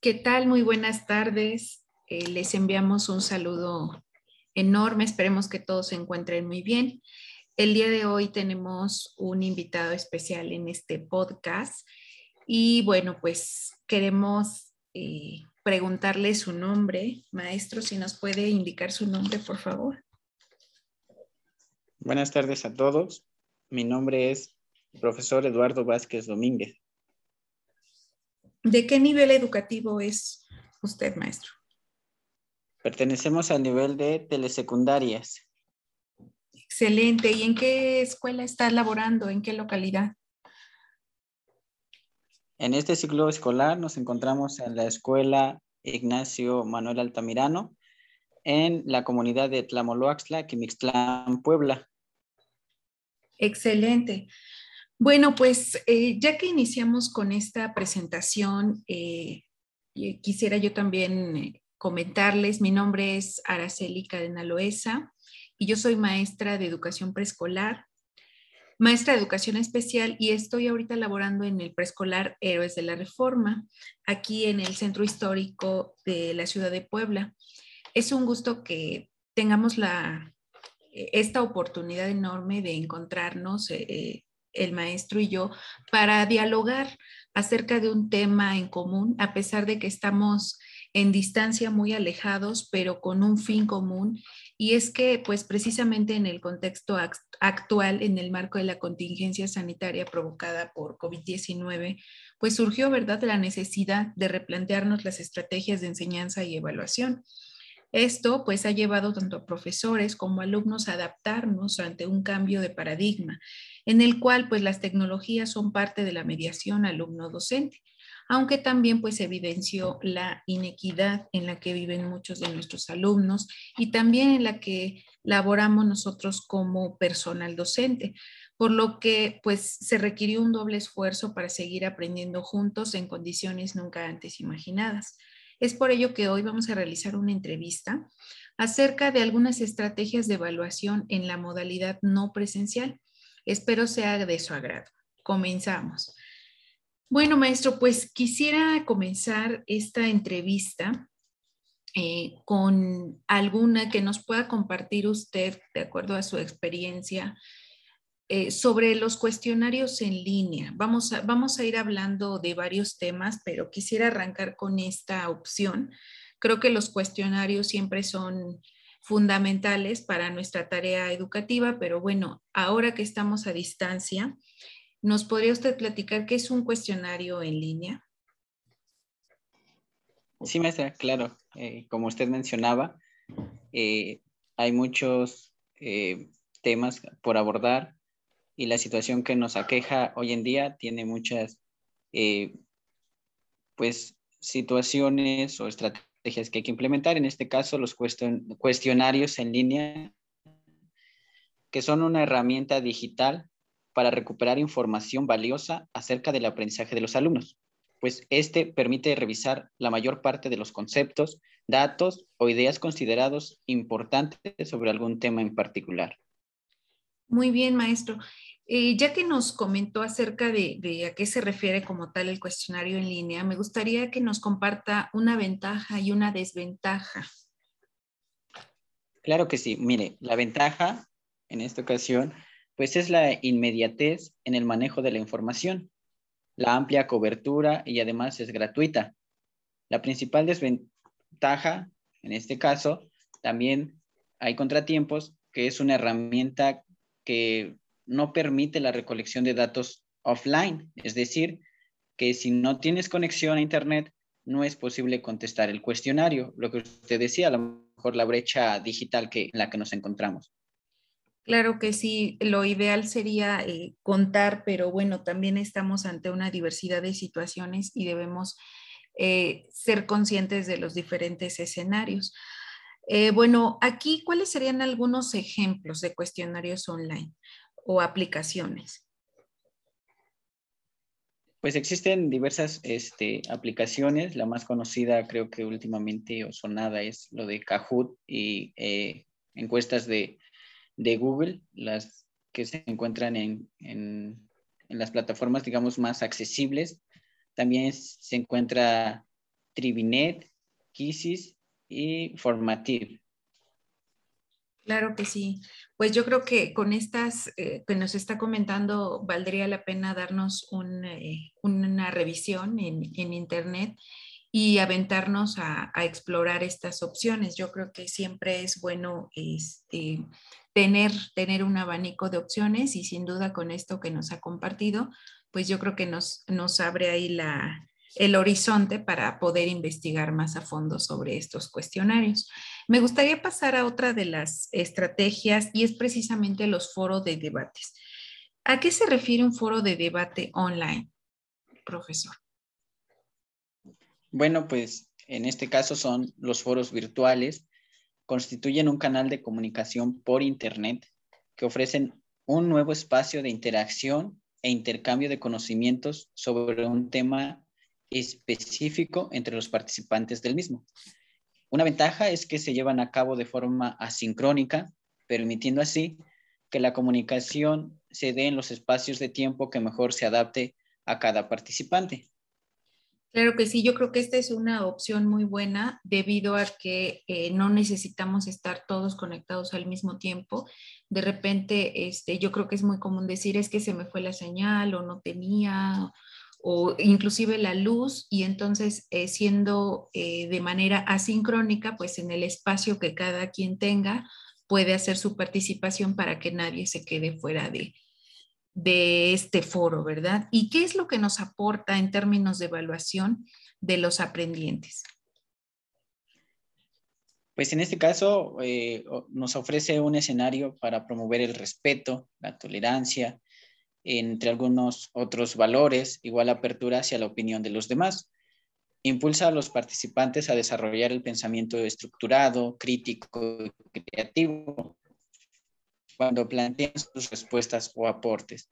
¿Qué tal? Muy buenas tardes. Eh, les enviamos un saludo enorme. Esperemos que todos se encuentren muy bien. El día de hoy tenemos un invitado especial en este podcast y bueno, pues queremos eh, preguntarle su nombre. Maestro, si nos puede indicar su nombre, por favor. Buenas tardes a todos. Mi nombre es profesor Eduardo Vázquez Domínguez. ¿De qué nivel educativo es usted, maestro? Pertenecemos al nivel de telesecundarias. Excelente. ¿Y en qué escuela está laborando? ¿En qué localidad? En este ciclo escolar nos encontramos en la escuela Ignacio Manuel Altamirano en la comunidad de Tlamoloaxtla, Quimixtlán, Puebla. Excelente. Bueno, pues eh, ya que iniciamos con esta presentación, eh, quisiera yo también eh, comentarles, mi nombre es Araceli Cadena Loesa y yo soy maestra de educación preescolar, maestra de educación especial y estoy ahorita laborando en el preescolar Héroes de la Reforma, aquí en el centro histórico de la ciudad de Puebla. Es un gusto que tengamos esta oportunidad enorme de encontrarnos, eh, eh, el maestro y yo, para dialogar acerca de un tema en común, a pesar de que estamos en distancia muy alejados, pero con un fin común. Y es que, pues precisamente en el contexto actual, en el marco de la contingencia sanitaria provocada por COVID-19, pues surgió, ¿verdad?, la necesidad de replantearnos las estrategias de enseñanza y evaluación. Esto pues ha llevado tanto a profesores como alumnos a adaptarnos ante un cambio de paradigma en el cual pues las tecnologías son parte de la mediación alumno-docente, aunque también pues evidenció la inequidad en la que viven muchos de nuestros alumnos y también en la que laboramos nosotros como personal docente, por lo que pues se requirió un doble esfuerzo para seguir aprendiendo juntos en condiciones nunca antes imaginadas. Es por ello que hoy vamos a realizar una entrevista acerca de algunas estrategias de evaluación en la modalidad no presencial. Espero sea de su agrado. Comenzamos. Bueno, maestro, pues quisiera comenzar esta entrevista eh, con alguna que nos pueda compartir usted, de acuerdo a su experiencia, eh, sobre los cuestionarios en línea. Vamos a, vamos a ir hablando de varios temas, pero quisiera arrancar con esta opción. Creo que los cuestionarios siempre son fundamentales para nuestra tarea educativa, pero bueno, ahora que estamos a distancia, ¿nos podría usted platicar qué es un cuestionario en línea? Sí, maestra, claro. Eh, como usted mencionaba, eh, hay muchos temas por abordar y la situación que nos aqueja hoy en día tiene muchas eh, pues situaciones o estrategias que hay que implementar. En este caso, los cuestionarios en línea, que son una herramienta digital para recuperar información valiosa acerca del aprendizaje de los alumnos, pues este permite revisar la mayor parte de los conceptos, datos o ideas considerados importantes sobre algún tema en particular. Muy bien, maestro. Eh, ya que nos comentó acerca de, a qué se refiere como tal el cuestionario en línea, me gustaría que nos comparta una ventaja y una desventaja. Claro que sí. Mire, la ventaja en esta ocasión, pues es la inmediatez en el manejo de la información, la amplia cobertura y además es gratuita. La principal desventaja, en este caso, también hay contratiempos, que es una herramienta que no permite la recolección de datos offline, es decir, que si no tienes conexión a Internet, no es posible contestar el cuestionario, lo que usted decía, a lo mejor la brecha digital que, en la que nos encontramos. Claro que sí, lo ideal sería eh, contar, pero bueno, también estamos ante una diversidad de situaciones y debemos eh, ser conscientes de los diferentes escenarios. Eh, bueno, aquí, ¿cuáles serían algunos ejemplos de cuestionarios online o aplicaciones? Pues existen diversas este, aplicaciones. La más conocida, creo que últimamente o sonada, es lo de Kahoot y eh, encuestas de, Google, las que se encuentran en, en, las plataformas, digamos, más accesibles. También se encuentra Tribinet, Kisis y Formative. Claro que sí. Pues yo creo que con estas eh, que nos está comentando, valdría la pena darnos eh, una revisión en, Internet y aventarnos a, explorar estas opciones. Yo creo que siempre es bueno este, tener, tener un abanico de opciones y sin duda con esto que nos ha compartido, pues yo creo que nos, nos abre ahí la, el horizonte para poder investigar más a fondo sobre estos cuestionarios. Me gustaría pasar a otra de las estrategias y es precisamente los foros de debates. ¿A qué se refiere un foro de debate online, profesor? Bueno, pues en este caso son los foros virtuales, constituyen un canal de comunicación por Internet que ofrecen un nuevo espacio de interacción e intercambio de conocimientos sobre un tema específico entre los participantes del mismo. Una ventaja es que se llevan a cabo de forma asincrónica, permitiendo así que la comunicación se dé en los espacios de tiempo que mejor se adapte a cada participante. Claro que sí, yo creo que esta es una opción muy buena debido a que eh, no necesitamos estar todos conectados al mismo tiempo. De repente, este, yo creo que es muy común decir es que se me fue la señal o no tenía o inclusive la luz y entonces eh, siendo eh, de manera asincrónica, pues en el espacio que cada quien tenga puede hacer su participación para que nadie se quede fuera de, de este foro, ¿verdad? ¿Y qué es lo que nos aporta en términos de evaluación de los aprendientes? Pues en este caso eh, nos ofrece un escenario para promover el respeto, la tolerancia, entre algunos otros valores, igual apertura hacia la opinión de los demás. Impulsa a los participantes a desarrollar el pensamiento estructurado, crítico y creativo cuando plantean sus respuestas o aportes,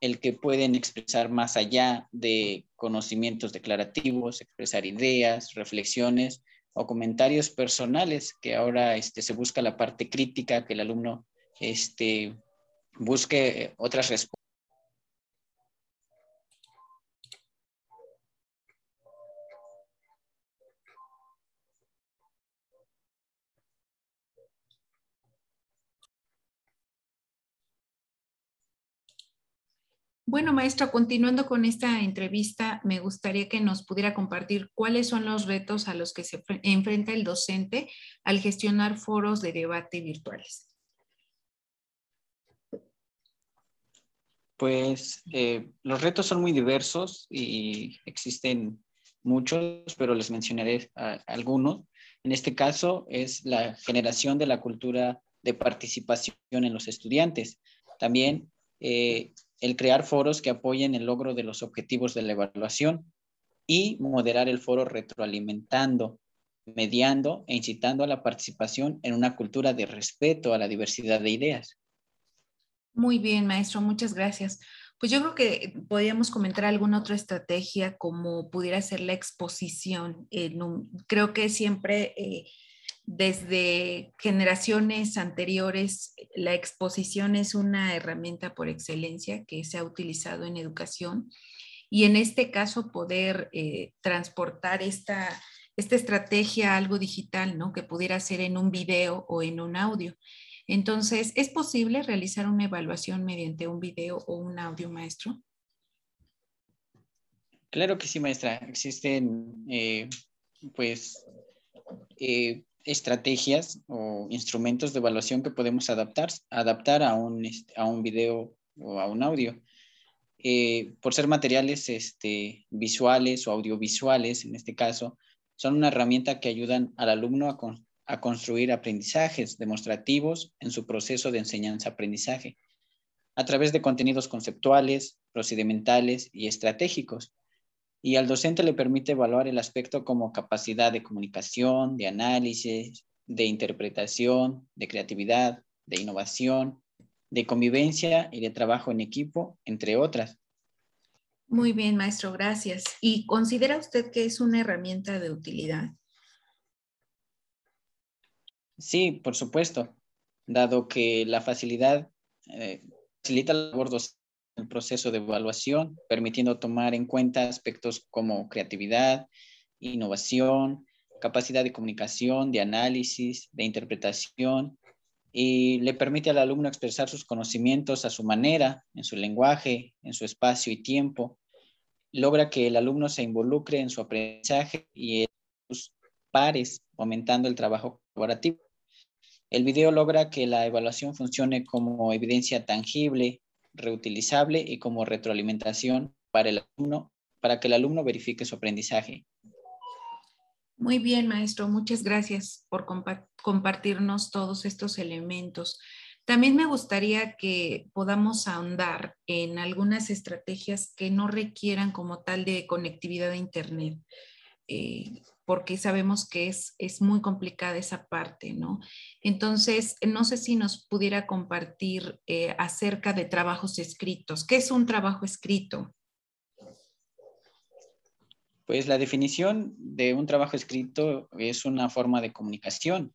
el que pueden expresar más allá de conocimientos declarativos, expresar ideas, reflexiones o comentarios personales, que ahora este, se busca la parte crítica, que el alumno este, busque otras respuestas Bueno, maestro, continuando con esta entrevista, me gustaría que nos pudiera compartir cuáles son los retos a los que se enfrenta el docente al gestionar foros de debate virtuales. Pues eh, los retos son muy diversos y existen muchos, pero les mencionaré algunos. En este caso es la generación de la cultura de participación en los estudiantes. También eh, el crear foros que apoyen el logro de los objetivos de la evaluación y moderar el foro retroalimentando, mediando e incitando a la participación en una cultura de respeto a la diversidad de ideas. Muy bien, maestro, muchas gracias. Pues yo creo que podríamos comentar alguna otra estrategia como pudiera ser la exposición. creo que siempre eh, desde generaciones anteriores, la exposición es una herramienta por excelencia que se ha utilizado en educación y en este caso poder eh, transportar esta, esta estrategia a algo digital, ¿no? Que pudiera ser en un video o en un audio. Entonces, ¿es posible realizar una evaluación mediante un video o un audio, maestro? Claro que sí, maestra. Existen, eh, pues, eh, estrategias o instrumentos de evaluación que podemos adaptar, adaptar a un, este, a un video o a un audio. Eh, por ser materiales este, visuales o audiovisuales, en este caso, son una herramienta que ayudan al alumno a, a construir aprendizajes demostrativos en su proceso de enseñanza-aprendizaje a través de contenidos conceptuales, procedimentales y estratégicos y al docente le permite evaluar el aspecto como capacidad de comunicación, de análisis, de interpretación, de creatividad, de innovación, de convivencia y de trabajo en equipo, entre otras. Muy bien, maestro, gracias. ¿Y considera usted que es una herramienta de utilidad? Sí, por supuesto, dado que la facilidad eh, facilita la labor docente el proceso de evaluación, permitiendo tomar en cuenta aspectos como creatividad, innovación, capacidad de comunicación, de análisis, de interpretación, y le permite al alumno expresar sus conocimientos a su manera, en su lenguaje, en su espacio y tiempo. Logra que el alumno se involucre en su aprendizaje y en sus pares, aumentando el trabajo colaborativo. El video logra que la evaluación funcione como evidencia tangible, reutilizable y como retroalimentación para el alumno, para que el alumno verifique su aprendizaje. Muy bien, maestro. Muchas gracias por compartirnos todos estos elementos. También me gustaría que podamos ahondar en algunas estrategias que no requieran como tal de conectividad a Internet, eh, porque sabemos que es, es muy complicada esa parte, ¿no? Entonces, no sé si nos pudiera compartir eh, acerca de trabajos escritos. ¿Qué es un trabajo escrito? Pues la definición de un trabajo escrito es una forma de comunicación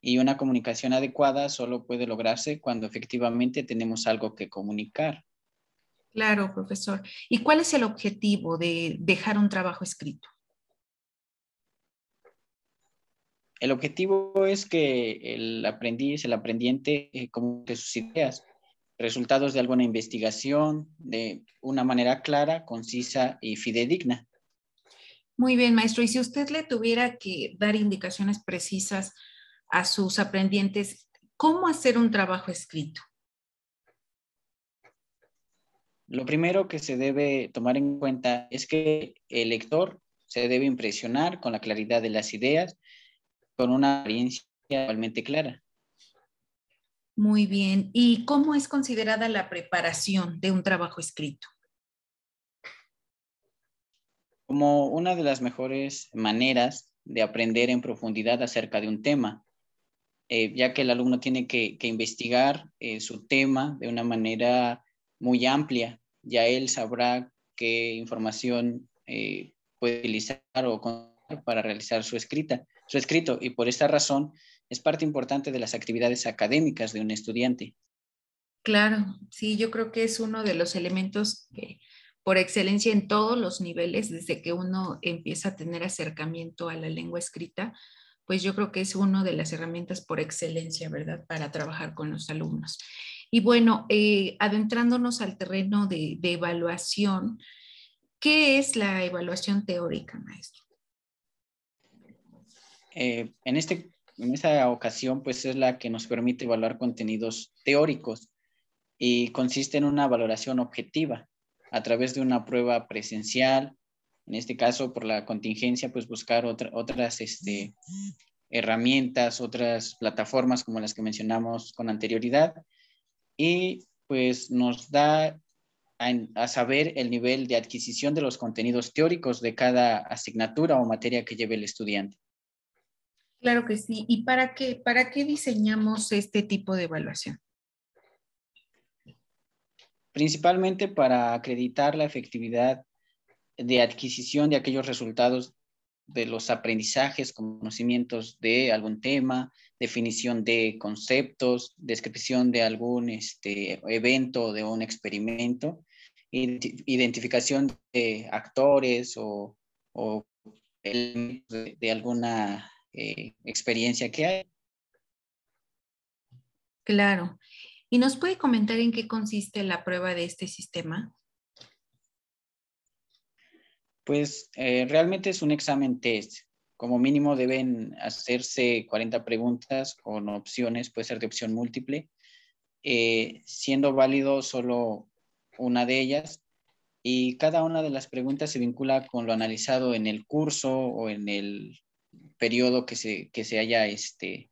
y una comunicación adecuada solo puede lograrse cuando efectivamente tenemos algo que comunicar. Claro, profesor. ¿Y cuál es el objetivo de dejar un trabajo escrito? El objetivo es que el aprendiz, el aprendiente, eh, comunique sus ideas, resultados de alguna investigación de una manera clara, concisa y fidedigna. Muy bien, maestro. Y si usted le tuviera que dar indicaciones precisas a sus aprendientes, ¿cómo hacer un trabajo escrito? Lo primero que se debe tomar en cuenta es que el lector se debe impresionar con la claridad de las ideas, con una apariencia realmente clara. Muy bien. ¿Y cómo es considerada la preparación de un trabajo escrito? como una de las mejores maneras de aprender en profundidad acerca de un tema, eh, ya que el alumno tiene que, investigar eh, su tema de una manera muy amplia. Ya él sabrá qué información eh, puede utilizar o para realizar su, escrita, su escrito y por esta razón es parte importante de las actividades académicas de un estudiante. Claro, sí, yo creo que es uno de los elementos que por excelencia en todos los niveles, desde que uno empieza a tener acercamiento a la lengua escrita, pues yo creo que es una de las herramientas por excelencia, ¿verdad?, para trabajar con los alumnos. Y bueno, eh, adentrándonos al terreno de, evaluación, ¿qué es la evaluación teórica, maestro? Eh, en, esta ocasión, pues es la que nos permite evaluar contenidos teóricos y consiste en una valoración objetiva a través de una prueba presencial, en este caso por la contingencia, pues buscar otras este, herramientas, otras plataformas como las que mencionamos con anterioridad y pues nos da a, saber el nivel de adquisición de los contenidos teóricos de cada asignatura o materia que lleve el estudiante. Claro que sí. ¿Y para qué, para qué diseñamos este tipo de evaluación? principalmente para acreditar la efectividad de adquisición de aquellos resultados de los aprendizajes, conocimientos de algún tema, definición de conceptos, descripción de algún este, evento, de un experimento, identificación de actores o, de, alguna eh, experiencia que hay. Claro. ¿Y nos puede comentar en qué consiste la prueba de este sistema? Pues eh, realmente es un examen test. Como mínimo deben hacerse 40 preguntas con opciones, puede ser de opción múltiple, eh, siendo válido solo una de ellas. Y cada una de las preguntas se vincula con lo analizado en el curso o en el periodo que se, que se, haya, este,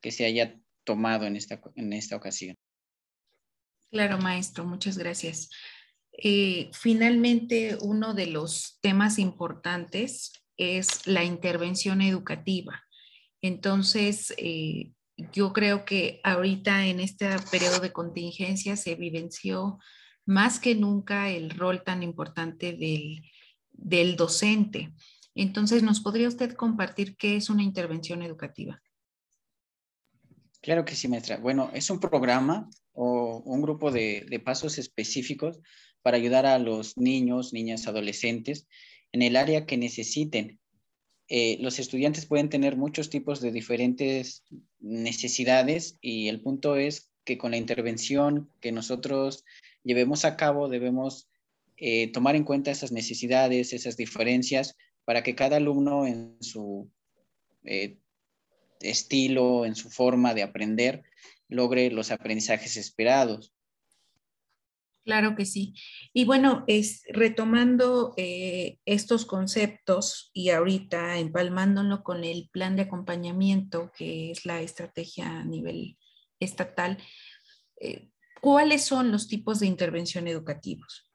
que se haya tomado en esta, en esta ocasión. Claro, maestro, muchas gracias. Eh, finalmente, uno de los temas importantes es la intervención educativa. Entonces, eh, yo creo que ahorita en este periodo de contingencia se evidenció más que nunca el rol tan importante del, del docente. Entonces, ¿nos podría usted compartir qué es una intervención educativa? Claro que sí, maestra. Bueno, es un programa o un grupo de, pasos específicos para ayudar a los niños, niñas, adolescentes en el área que necesiten eh, los estudiantes pueden tener muchos tipos de diferentes necesidades y el punto es que con la intervención que nosotros llevemos a cabo debemos eh, tomar en cuenta esas necesidades, esas diferencias, para que cada alumno en su eh, estilo, en su forma de aprender, logre los aprendizajes esperados. Claro que sí. Y bueno, es, retomando eh, estos conceptos y ahorita empalmándolo con el plan de acompañamiento, que es la estrategia a nivel estatal, eh, ¿cuáles son los tipos de intervención educativos?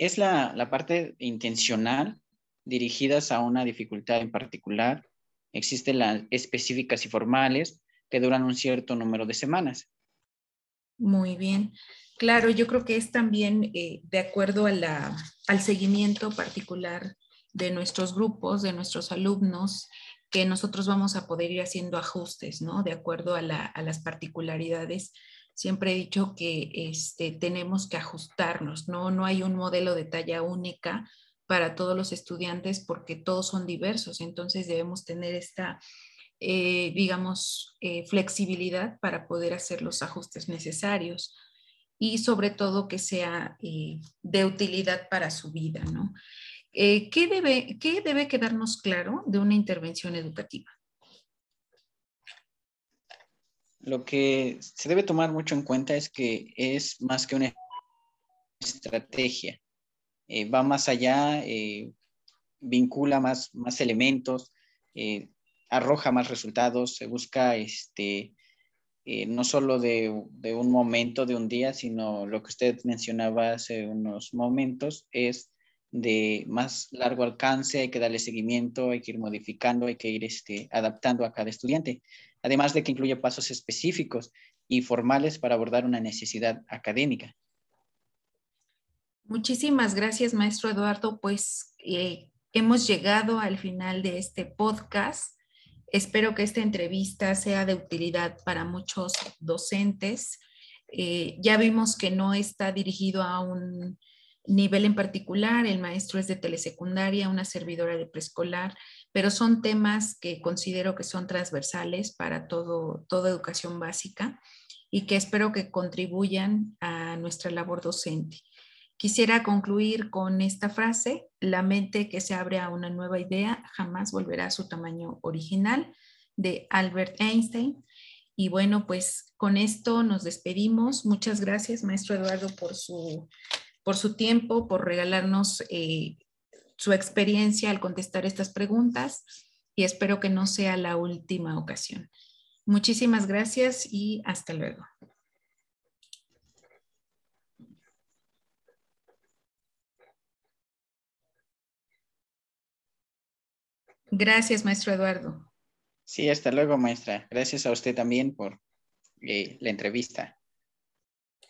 Es la, la parte intencional dirigidas a una dificultad en particular. Existen las específicas y formales, que duran un cierto número de semanas. Muy bien. Claro, yo creo que es también eh, de acuerdo al seguimiento particular de nuestros grupos, de nuestros alumnos, que nosotros vamos a poder ir haciendo ajustes, ¿no? De acuerdo a, la, a las particularidades. Siempre he dicho que este, tenemos que ajustarnos, ¿no? No hay un modelo de talla única para todos los estudiantes porque todos son diversos, entonces debemos tener esta eh, digamos, eh, flexibilidad para poder hacer los ajustes necesarios y sobre todo que sea eh, de utilidad para su vida, ¿no? ¿qué, debe, ¿Qué debe quedarnos claro de una intervención educativa? Lo que se debe tomar mucho en cuenta es que es más que una estrategia. va más allá, vincula más, más elementos, arroja más resultados, se busca este, eh, no solo de, un momento, de un día, sino lo que usted mencionaba hace unos momentos, es de más largo alcance, hay que darle seguimiento, hay que ir modificando, hay que ir este, adaptando a cada estudiante, además de que incluye pasos específicos y formales para abordar una necesidad académica. Muchísimas gracias, maestro Eduardo. Pues eh, hemos llegado al final de este podcast. Espero que esta entrevista sea de utilidad para muchos docentes. Eh, ya vimos que no está dirigido a un nivel en particular, el maestro es de telesecundaria, una servidora de preescolar, pero son temas que considero que son transversales para todo, toda educación básica y que espero que contribuyan a nuestra labor docente. Quisiera concluir con esta frase, la mente que se abre a una nueva idea jamás volverá a su tamaño original, de Albert Einstein. Y bueno, pues con esto nos despedimos. Muchas gracias, maestro Eduardo, por su, por su tiempo, por regalarnos eh, su experiencia al contestar estas preguntas y espero que no sea la última ocasión. Muchísimas gracias y hasta luego. Gracias, maestro Eduardo. Sí, hasta luego, maestra. Gracias a usted también por eh, la entrevista.